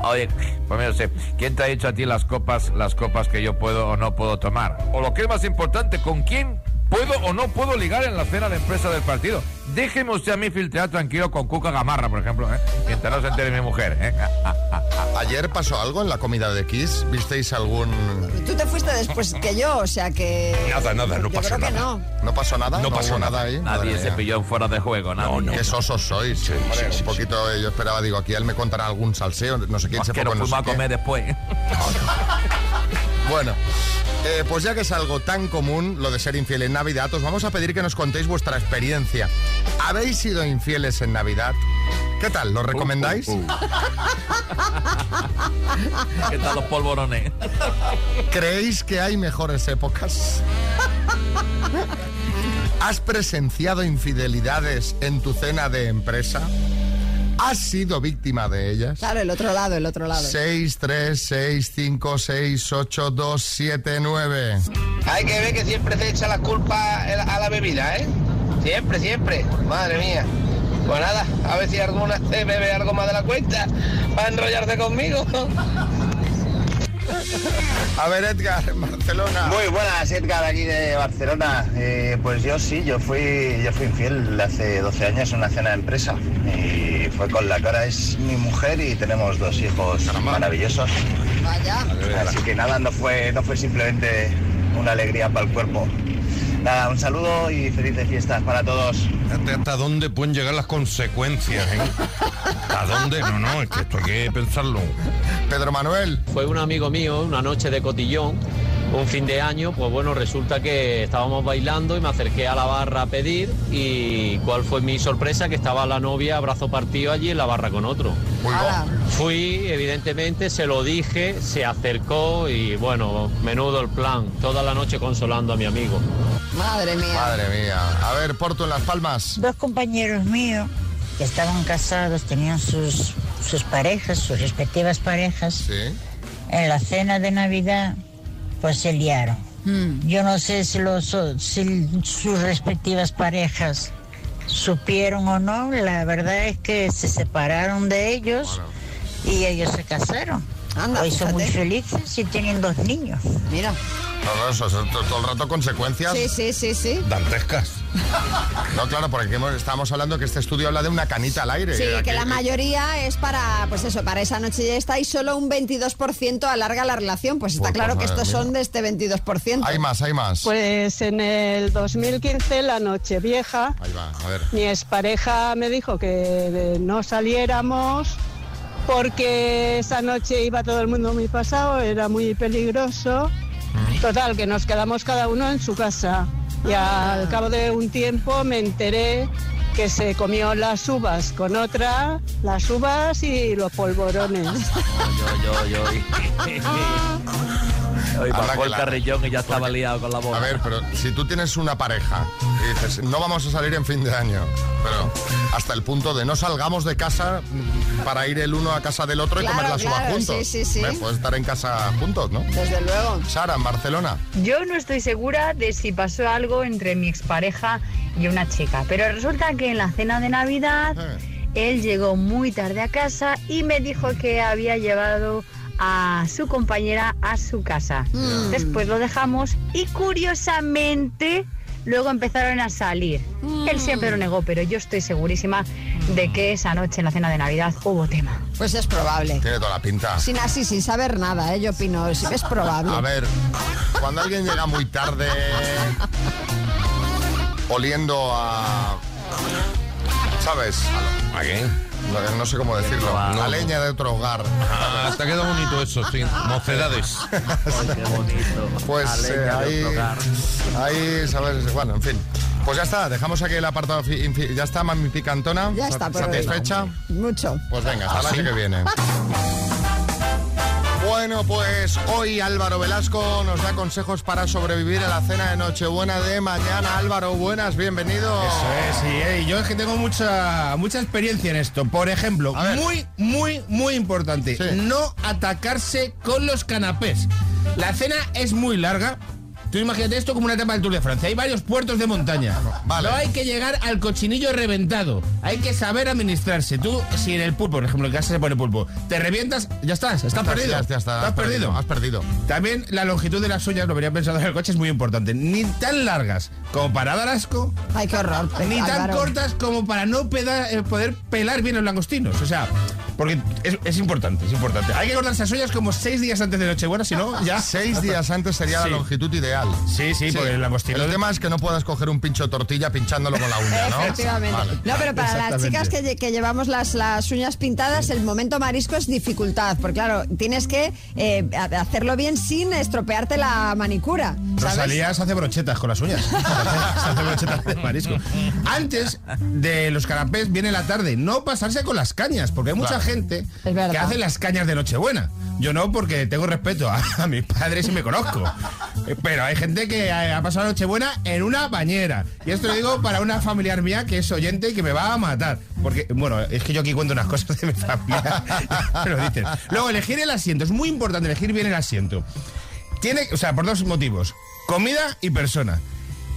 Oye, pues mira, sé, ¿quién te ha dicho a ti las copas, las copas que yo puedo o no puedo tomar? O lo que es más importante, ¿con quién puedo o no puedo ligar en la cena de empresa del partido? Déjeme usted a mí filtrar tranquilo con Cuca Gamarra, por ejemplo, ¿eh? Mientras no se entere mi mujer, ¿eh? <laughs> ¿Ayer pasó algo en la comida de Kiss? ¿Visteis algún...? Tú te fuiste después que yo, o sea que... Nada, nada, no yo pasó creo que nada. no. ¿No pasó nada? No pasó nada. ahí? Madre Nadie se pilló en fuera de juego, nadie. Qué sosos sois. Sí, Hombre, sí, un sí, poquito, yo esperaba, digo, aquí él me contará algún salseo, no sé quién Más se que fue nos con no sé fuimos a qué. comer después. <laughs> Bueno, eh, pues ya que es algo tan común lo de ser infiel en Navidad, os vamos a pedir que nos contéis vuestra experiencia. ¿Habéis sido infieles en Navidad? ¿Qué tal? ¿Lo recomendáis? <laughs> ¿Qué tal los polvorones? ¿Creéis que hay mejores épocas? ¿Has presenciado infidelidades en tu cena de empresa? ¿Has sido víctima de ellas? Claro, el otro lado, el otro lado. 6, 3, 6, 5, 6, 8, 2, 7, 9. Hay que ver que siempre se echa la culpa a la bebida, ¿eh? Siempre, siempre. Madre mía. Pues nada, a ver si alguna se bebe algo más de la cuenta para enrollarse conmigo. A ver, Edgar, en Barcelona. Muy buenas, Edgar, aquí de Barcelona. Eh, pues yo sí, yo fui, yo fui infiel hace 12 años en una cena de empresa. Y fue con la cara, es mi mujer y tenemos dos hijos maravillosos. Vaya. Así que nada, no fue, no fue simplemente una alegría para el cuerpo. Nada, un saludo y felices fiestas para todos. Fíjate ¿Hasta dónde pueden llegar las consecuencias? ¿eh? ¿A dónde? No, no, es que esto hay que pensarlo. Pedro Manuel. Fue un amigo mío, una noche de cotillón, un fin de año, pues bueno, resulta que estábamos bailando y me acerqué a la barra a pedir y cuál fue mi sorpresa, que estaba la novia a brazo partido allí en la barra con otro. Hala. Fui, evidentemente, se lo dije, se acercó y bueno, menudo el plan, toda la noche consolando a mi amigo. Madre mía. Madre mía. A ver, Porto en Las Palmas. Dos compañeros míos que estaban casados, tenían sus, sus parejas, sus respectivas parejas. Sí. En la cena de Navidad, pues se liaron. Yo no sé si, los, si sus respectivas parejas supieron o no, la verdad es que se separaron de ellos y ellos se casaron. Anda, Hoy son muy felices y tienen dos niños. Mira. Todo eso, eso, to- todo el rato consecuencias Sí, sí, sí, sí. dantescas. No, claro, porque estábamos hablando que este estudio habla de una canita al aire. Sí, Aquí- que la mayoría es para, pues eso, para esa noche ya está y solo un 22% alarga la relación. Pues está Pues, claro que pues, estos mira. son de este 22%. Hay más, hay más. Pues en el 2015, la noche vieja, Ahí va, a ver. mi expareja me dijo que no saliéramos porque esa noche iba todo el mundo muy pasado, era muy peligroso. Total, que nos quedamos cada uno en su casa. Y al cabo de un tiempo me enteré que se comió las uvas con otra, las uvas y los polvorones. <laughs> Habrá bajó el la- carrillón y ya estaba liado con la boda. A ver, pero si tú tienes una pareja y dices, no vamos a salir en fin de año, pero hasta el punto de no salgamos de casa mm, para ir el uno a casa del otro y comer la claro, juntos. sí, sí, sí. Puedes estar en casa juntos, ¿no? Desde luego. Sara, en Barcelona. Yo no estoy segura de si pasó algo entre mi expareja y una chica, pero resulta que en la cena de Navidad él llegó muy tarde a casa y me dijo que había llevado a su compañera a su casa. Mm. Después lo dejamos y curiosamente luego empezaron a salir. Él siempre lo negó, pero yo estoy segurísima de que esa noche en la cena de Navidad hubo tema. Pues es probable. Tiene toda la pinta. Sin así, sin saber nada, ¿eh? yo opino, es, es probable. A ver, cuando alguien llega muy tarde, oliendo a... ¿Sabes? ¿A qué? No, no sé cómo decirlo. No. La leña de otro hogar. Ah, te ha quedado bonito eso, sí. Mocedades. <laughs> qué bonito. Pues eh, ahí, ahí, sabes, bueno, en fin. Pues ya está, dejamos aquí el apartado. Ya está, mami picantona. Ya está. ¿Satisfecha? Mucho. Pues venga, hasta el ¿Ah, año sí? que viene. <laughs> Bueno, pues hoy Álvaro Velasco nos da consejos para sobrevivir a la cena de Nochebuena de mañana. Álvaro, buenas, bienvenido. Eso es, eh, yo es que tengo mucha, mucha experiencia en esto. Por ejemplo, muy, muy, muy importante, no atacarse con los canapés. La cena es muy larga. Tú imagínate esto como una etapa del Tour de Francia. Hay varios puertos de montaña. No hay que llegar al cochinillo reventado. Hay que saber administrarse. Tú, si en el pulpo, por ejemplo, en casa se pone pulpo, te revientas, ya estás, estás Estás- perdido. ya- ya está, estás has perdido, perdido. has perdido. También la longitud de las uñas, lo habría pensado en el coche, es muy importante. Ni tan largas como para dar asco. Ay, qué horror. Ni tan Álvaro. cortas como para no peda- eh, poder pelar bien los langostinos. O sea, porque es, es importante, es importante. Hay que cortarse las uñas como seis días antes de Nochebuena, si no, ya. <laughs> Seis días antes sería Sí. la longitud ideal. Sí, sí, porque el langostino. El tema es que no puedas coger un pincho de tortilla pinchándolo con la uña, ¿no? Efectivamente. Vale. No, pero para las chicas que, que llevamos las, las uñas pintadas, el momento marisco es dificultad, porque claro, tienes que eh, ha- hacerlo bien sin estropearte la manicura. ¿sabes? Rosalía se hace brochetas con las uñas. <laughs> Se hace, se hace brochetas de marisco. Antes de los canapés viene la tarde. No pasarse con las cañas, porque hay mucha Claro. gente que hace las cañas de Nochebuena. Yo no, porque tengo respeto a, a mis padres y me conozco. Pero hay gente que ha, ha pasado Nochebuena en una bañera. Y esto lo digo para una familiar mía que es oyente y que me va a matar. Porque, bueno, es que yo aquí cuento unas cosas de mi familia. <laughs> dicen. Luego, elegir el asiento. Es muy importante elegir bien el asiento. Tiene, o sea, por dos motivos. Comida y persona.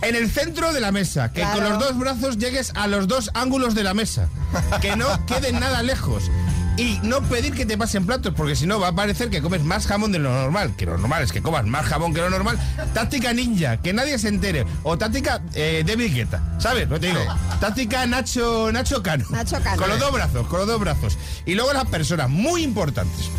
En el centro de la mesa, que con los dos brazos llegues a los dos ángulos de la mesa. Que no queden nada lejos. Y no pedir que te pasen platos, porque si no va a parecer que comes más jamón de lo normal. Que lo normal es que comas más jamón que lo normal. Táctica ninja, que nadie se entere. O táctica eh, David Guetta, ¿sabes? No te digo. Táctica Nacho, Nacho Cano. Nacho Cano. Con los dos brazos, con los dos brazos. Y luego las personas, muy importantes.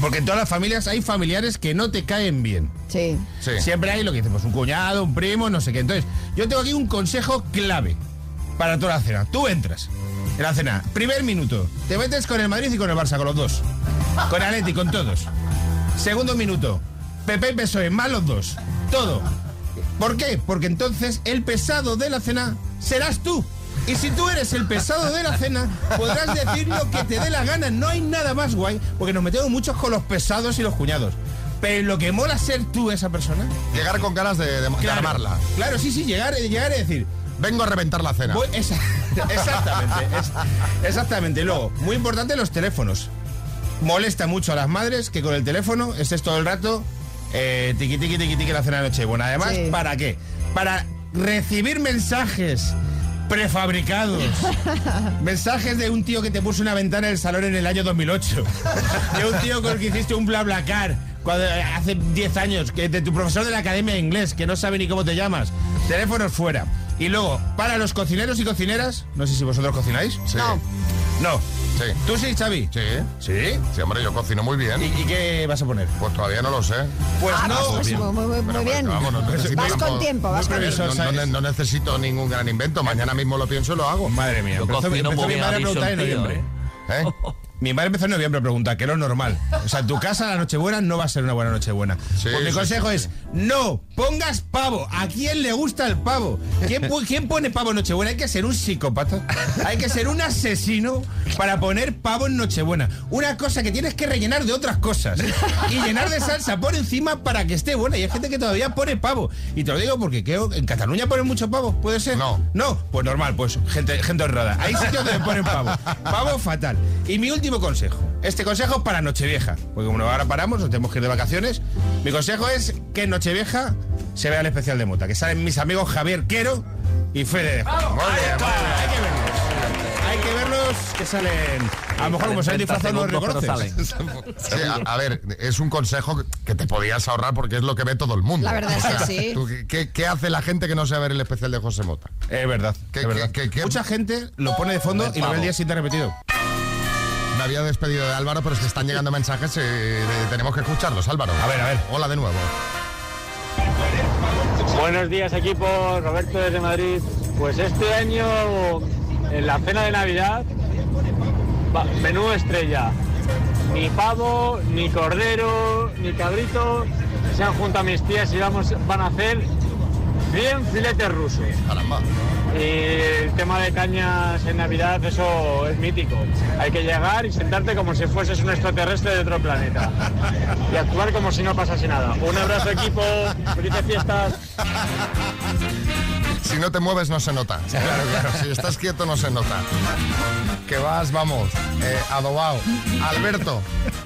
Porque en todas las familias hay familiares que no te caen bien. Sí. Siempre hay lo que decimos, un cuñado, un primo, no sé qué. Entonces, yo tengo aquí un consejo clave para toda la cena. Tú entras en la cena, primer minuto, te metes con el Madrid y con el Barça, con los dos. Con Atleti, con todos. Segundo minuto, Pepe y PSOE, más los dos. Todo. ¿Por qué? Porque entonces el pesado de la cena serás tú. Y si tú eres el pesado de la cena, podrás decir lo que te dé la gana. No hay nada más guay, porque nos metemos muchos con los pesados y los cuñados. Pero lo que mola ser tú esa persona. Llegar con ganas de, de- armarla. Claro, sí, sí, llegar, llegar y decir. Vengo a reventar la cena. voy- esa- <laughs> exactamente. es- exactamente. Luego, muy importante los teléfonos. Molesta mucho a las madres que con el teléfono estés todo el rato eh, tiqui tiqui tiqui tiqui la cena de noche. Bueno, además, Sí. ¿para qué? Para recibir mensajes prefabricados. <laughs> Mensajes de un tío que te puso una ventana en el salón en el año 2008. De un tío con el que hiciste un bla bla car cuando, hace 10 años. Que de tu profesor de la academia de inglés, que no sabe ni cómo te llamas. Teléfonos fuera. Y luego, para los cocineros y cocineras, no sé si vosotros cocináis. Sí. No. No. Sí. ¿Tú sí, Xavi? Sí. ¿Sí? Sí, hombre, yo cocino muy bien. ¿Y, y qué vas a poner? Pues todavía no lo sé. Pues Ah, no. pues muy, muy, muy, muy Pero, bien. vamos, no necesito vas con tiempo, vas con tiempo. No, no- no necesito ningún gran invento. Mañana mismo lo pienso y lo hago. Madre mía. Yo empezó- cocino empezó muy mi bien, madre a preguntar en noviembre. ¿Eh? <laughs> Mi madre empezó en noviembre a preguntar, que es lo normal. O sea, tu casa la Nochebuena no va a ser una buena Nochebuena. Sí, pues mi sí, consejo sí, es, no pongas pavo. ¿A quién le gusta el pavo? ¿Quién, <laughs> quién pone pavo en Nochebuena? Hay que ser un psicópata. Hay que ser un asesino para poner pavo en Nochebuena. Una cosa que tienes que rellenar de otras cosas. Y llenar de salsa por encima para que esté buena. Y hay gente que todavía pone pavo. Y te lo digo porque creo en Cataluña ponen mucho pavo. ¿Puede ser? No. No, pues normal, pues gente, gente honrada. Hay sitios donde ponen pavo. Pavo fatal. Y mi último consejo. Este consejo es para Nochevieja. Porque como ahora paramos, nos tenemos que ir de vacaciones. Mi consejo es que en Nochevieja se vea el especial de Mota. Que salen mis amigos Javier Quero y Fede de Juan. Hay que verlos. Hay que verlos que salen. A lo mejor como se han 30 disfrazado no reconoces. <laughs> Sí, a, a ver, es un consejo que te podías ahorrar porque es lo que ve todo el mundo. La verdad es que sí. ¿tú qué, qué hace la gente que no sabe ver el especial de José Mota? Es verdad. ¿Qué- es verdad. qué- qué- qué- Mucha gente lo pone de fondo y lo ve el día siguiente repetido. Me había despedido de Álvaro, pero es que están llegando mensajes y tenemos que escucharlos, Álvaro. A ver, a ver. Hola de nuevo. Buenos días equipo, Roberto desde Madrid. Pues este año en la cena de Navidad menú estrella. Ni pavo, ni cordero, ni cabrito. Se han juntado mis tías y vamos, van a hacer 100 filetes rusos. Caramba. Y el tema de cañas en Navidad, eso es mítico. Hay que llegar y sentarte como si fueses un extraterrestre de otro planeta. Y actuar como si no pasase nada. Un abrazo equipo, felices fiestas. Si no te mueves no se nota. Claro, claro. Si estás quieto no se nota. Que vas, vamos, eh, adobado. Alberto.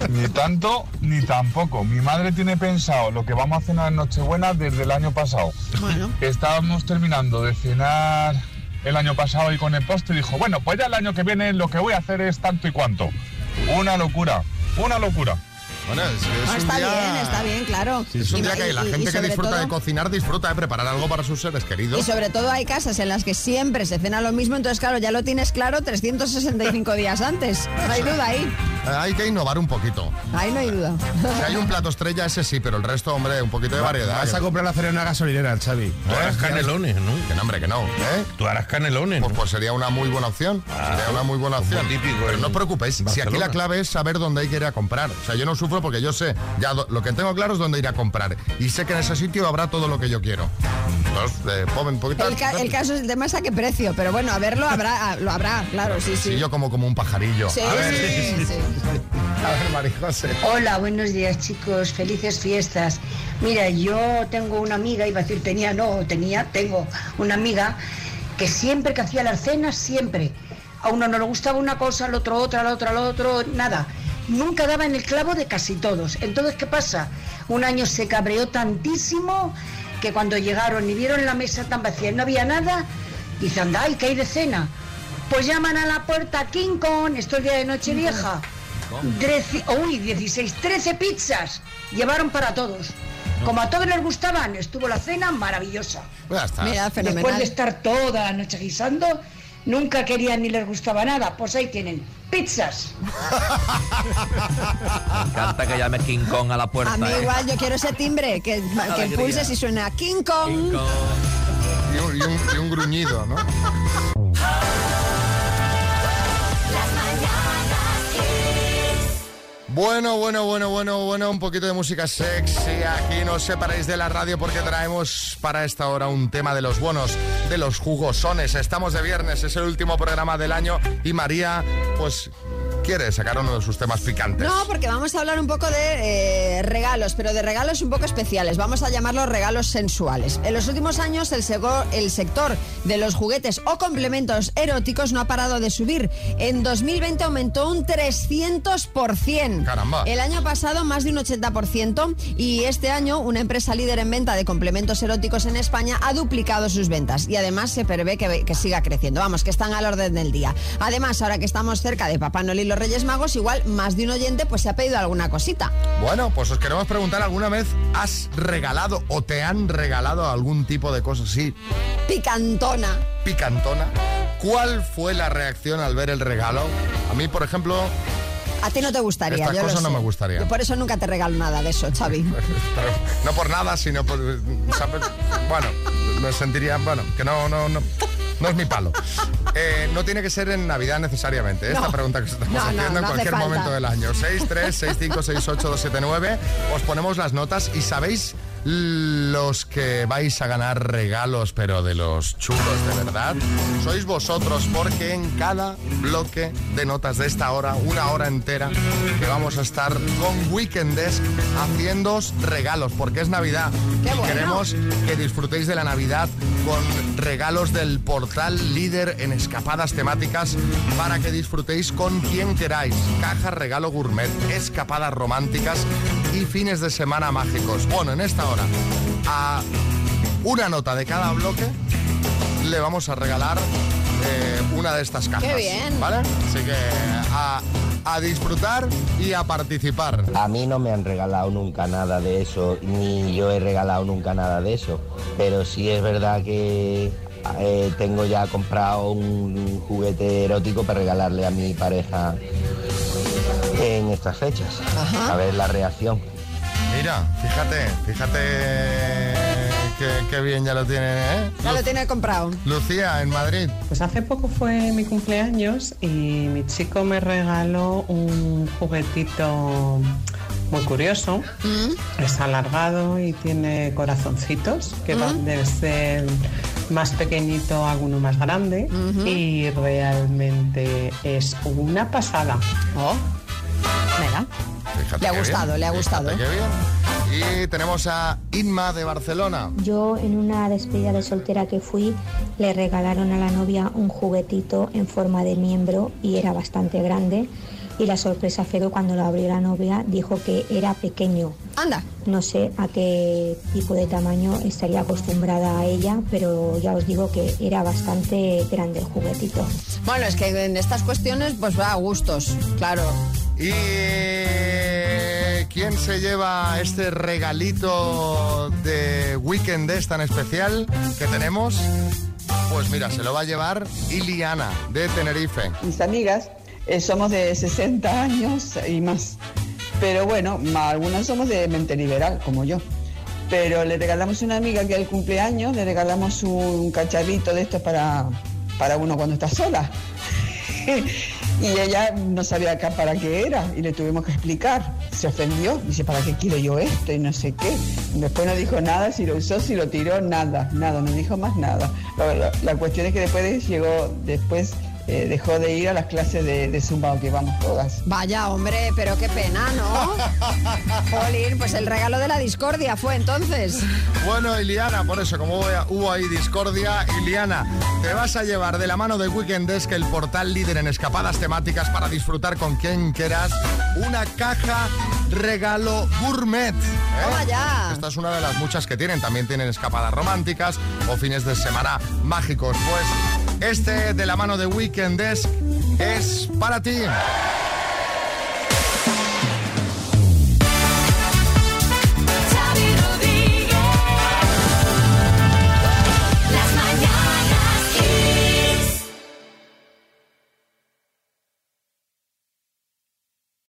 Ni tanto ni tampoco. Mi madre tiene pensado lo que vamos a cenar en Nochebuena desde el año pasado. Bueno. Estábamos terminando de cenar el año pasado y con el postre dijo, bueno, pues ya el año que viene lo que voy a hacer es tanto y cuanto. Una locura, una locura. Bueno, es, es No, un está día- bien, está bien, claro. Es un Y- día que la y- gente que disfruta todo- de cocinar disfruta de preparar algo para sus seres queridos. Y sobre todo hay casas en las que siempre se cena lo mismo, entonces claro, ya lo tienes claro 365 días antes. No hay duda ahí. Eh, Hay que innovar un poquito. Ahí no hay duda. Si hay un plato estrella, ese sí, pero el resto, hombre, un poquito de variedad. Vas a comprar la cena en una gasolinera, Xavi. Tú harás canelones, ¿no? Que no, hombre, que no. ¿eh? Tú harás canelones. Pues, pues sería una muy buena opción. sería una muy buena opción. típico Pero no os preocupéis, si aquí la clave es saber dónde hay que ir a comprar. O sea, yo no sufro porque yo sé, ya lo que tengo claro es dónde ir a comprar. Y sé que en ese sitio habrá todo lo que yo quiero. Entonces, eh, un poquito. El, ca- el caso es el tema es a qué precio, pero bueno, a verlo habrá, a- lo habrá, claro, sí, sí. Sí, yo como como un pajarillo. Sí, a ver, sí, sí. A ver, Marijose. Hola, buenos días chicos, felices fiestas. Mira, yo tengo una amiga, iba a decir tenía, no, tenía, tengo una amiga que siempre que hacía las cenas, siempre, a uno no le gustaba una cosa, al otro otra, al otro, al otro, nada. Nunca daba en el clavo de casi todos. Entonces, ¿qué pasa? Un año se cabreó tantísimo que cuando llegaron y vieron la mesa tan vacía y no había nada, dice, anda, ¿y qué hay de cena? Pues llaman a la puerta King Kong, esto es día de Nochevieja. Trece- uy, 16, 13 pizzas llevaron para todos. Como a todos les gustaban, estuvo la cena maravillosa. Pues ya está. Mira, Después fenomenal. de estar toda la noche guisando, nunca querían ni les gustaba nada. Pues ahí tienen, pizzas. Me encanta que llame King Kong a la puerta. A mí ¿eh? igual yo quiero ese timbre, que, que Alegría. pulses y suena King Kong. King Kong. Y un, y un- y un gruñido, ¿no? <laughs> Bueno, bueno, bueno, bueno, bueno, un poquito de música sexy. Aquí no os separéis de la radio porque traemos para esta hora un tema de los buenos, de los jugosones. Estamos de viernes, es el último programa del año y María, pues, quiere sacar uno de sus temas picantes. No, porque vamos a hablar un poco de eh, regalos, pero de regalos un poco especiales. Vamos a llamarlos regalos sensuales. En los últimos años el, sego- el sector de los juguetes o complementos eróticos no ha parado de subir. En 2020 aumentó un 300%. Caramba. El año pasado más de un 80% y este año una empresa líder en venta de complementos eróticos en España ha duplicado sus ventas y además se prevé que, que siga creciendo. Vamos, que están al orden del día. Además, ahora que estamos cerca de Papá Noel y los Reyes Magos, igual más de un oyente pues se ha pedido alguna cosita. Bueno, pues os queremos preguntar, ¿alguna vez has regalado o te han regalado algún tipo de cosa así Picantona. picantona? ¿Cuál fue la reacción al ver el regalo? A mí, por ejemplo, A ti no te gustaría. Estas yo cosas no sé. me gustaría. Por eso nunca te regalo nada de eso, Xavi. <laughs> pero no por nada, sino por... ¿sabes? Bueno, me sentiría... Bueno, que no, no, no... No es mi palo. <laughs> Eh, no tiene que ser en Navidad necesariamente. ¿eh? Esta No. pregunta que os estamos No, haciendo no en cualquier momento del año. 6, 3, 6, 5, 6, 8, 2, 7, 9. Os ponemos las notas y sabéis los que vais a ganar regalos, pero de los chulos de verdad. Sois vosotros, porque en cada bloque de notas de esta hora, una hora entera, que vamos a estar con Weekendesk haciendo regalos, porque es Navidad. Qué bueno. queremos que disfrutéis de la Navidad con regalos del portal líder en escapadas temáticas para que disfrutéis con quien queráis. Caja regalo gourmet, escapadas románticas y fines de semana mágicos. Bueno, en esta hora, a una nota de cada bloque, le vamos a regalar eh, una de estas cajas. ¡Qué bien! ¿Vale? Así que a, a disfrutar y a participar. A mí no me han regalado nunca nada de eso, ni yo he regalado nunca nada de eso, pero sí es verdad que eh, tengo ya comprado un juguete erótico para regalarle a mi pareja en estas fechas. A ver la reacción. Mira, fíjate, fíjate qué, qué bien ya lo tiene, ¿eh? Ya lo tiene comprado. Lucía, en Madrid. Pues hace poco fue mi cumpleaños y mi chico me regaló un juguetito muy curioso. Es alargado y tiene corazoncitos que van desde más pequeñito a alguno más grande y realmente es una pasada. Oh. Mira. Fíjate Le ha gustado, bien. le ha gustado. Fíjate qué bien. Y tenemos a Inma de Barcelona. Yo en una despedida de soltera que fui le regalaron a la novia un juguetito en forma de miembro y era bastante grande y la sorpresa fue que cuando lo abrió la novia dijo que era pequeño. Anda. No sé a qué tipo de tamaño estaría acostumbrada a ella, pero ya os digo que era bastante grande el juguetito. Bueno, es que en estas cuestiones pues va a gustos, claro. ¿Y quién se lleva este regalito de Weekend Days tan especial que tenemos? Pues mira, se lo va a llevar Iliana de Tenerife. Mis amigas eh, somos de 60 años y más. Pero bueno, algunas somos de mente liberal, como yo. Pero le regalamos a una amiga que al cumpleaños, le regalamos un cacharrito de estos para, para uno cuando está sola. <laughs> y ella no sabía acá para qué era y le tuvimos que explicar. Se ofendió, dice, ¿para qué quiero yo esto? Y no sé qué. Después no dijo nada, si lo usó, si lo tiró, nada, nada, no dijo más nada. La, la- la cuestión es que después llegó, después eh, dejó de ir a las clases de, de Zumba que vamos todas. Vaya, hombre, pero qué pena, ¿no? <laughs> Jolín, pues el regalo de la discordia fue entonces. Bueno, Iliana, por eso, como hubo- hubo ahí discordia, Iliana, te vas a llevar de la mano de Weekend Desk, el portal líder en escapadas temáticas para disfrutar con quien quieras, una caja regalo gourmet. ¿eh? Toma ya. Esta es una de las muchas que tienen. También tienen escapadas románticas o fines de semana mágicos. Pues este de la mano de Weekend Desk es para ti.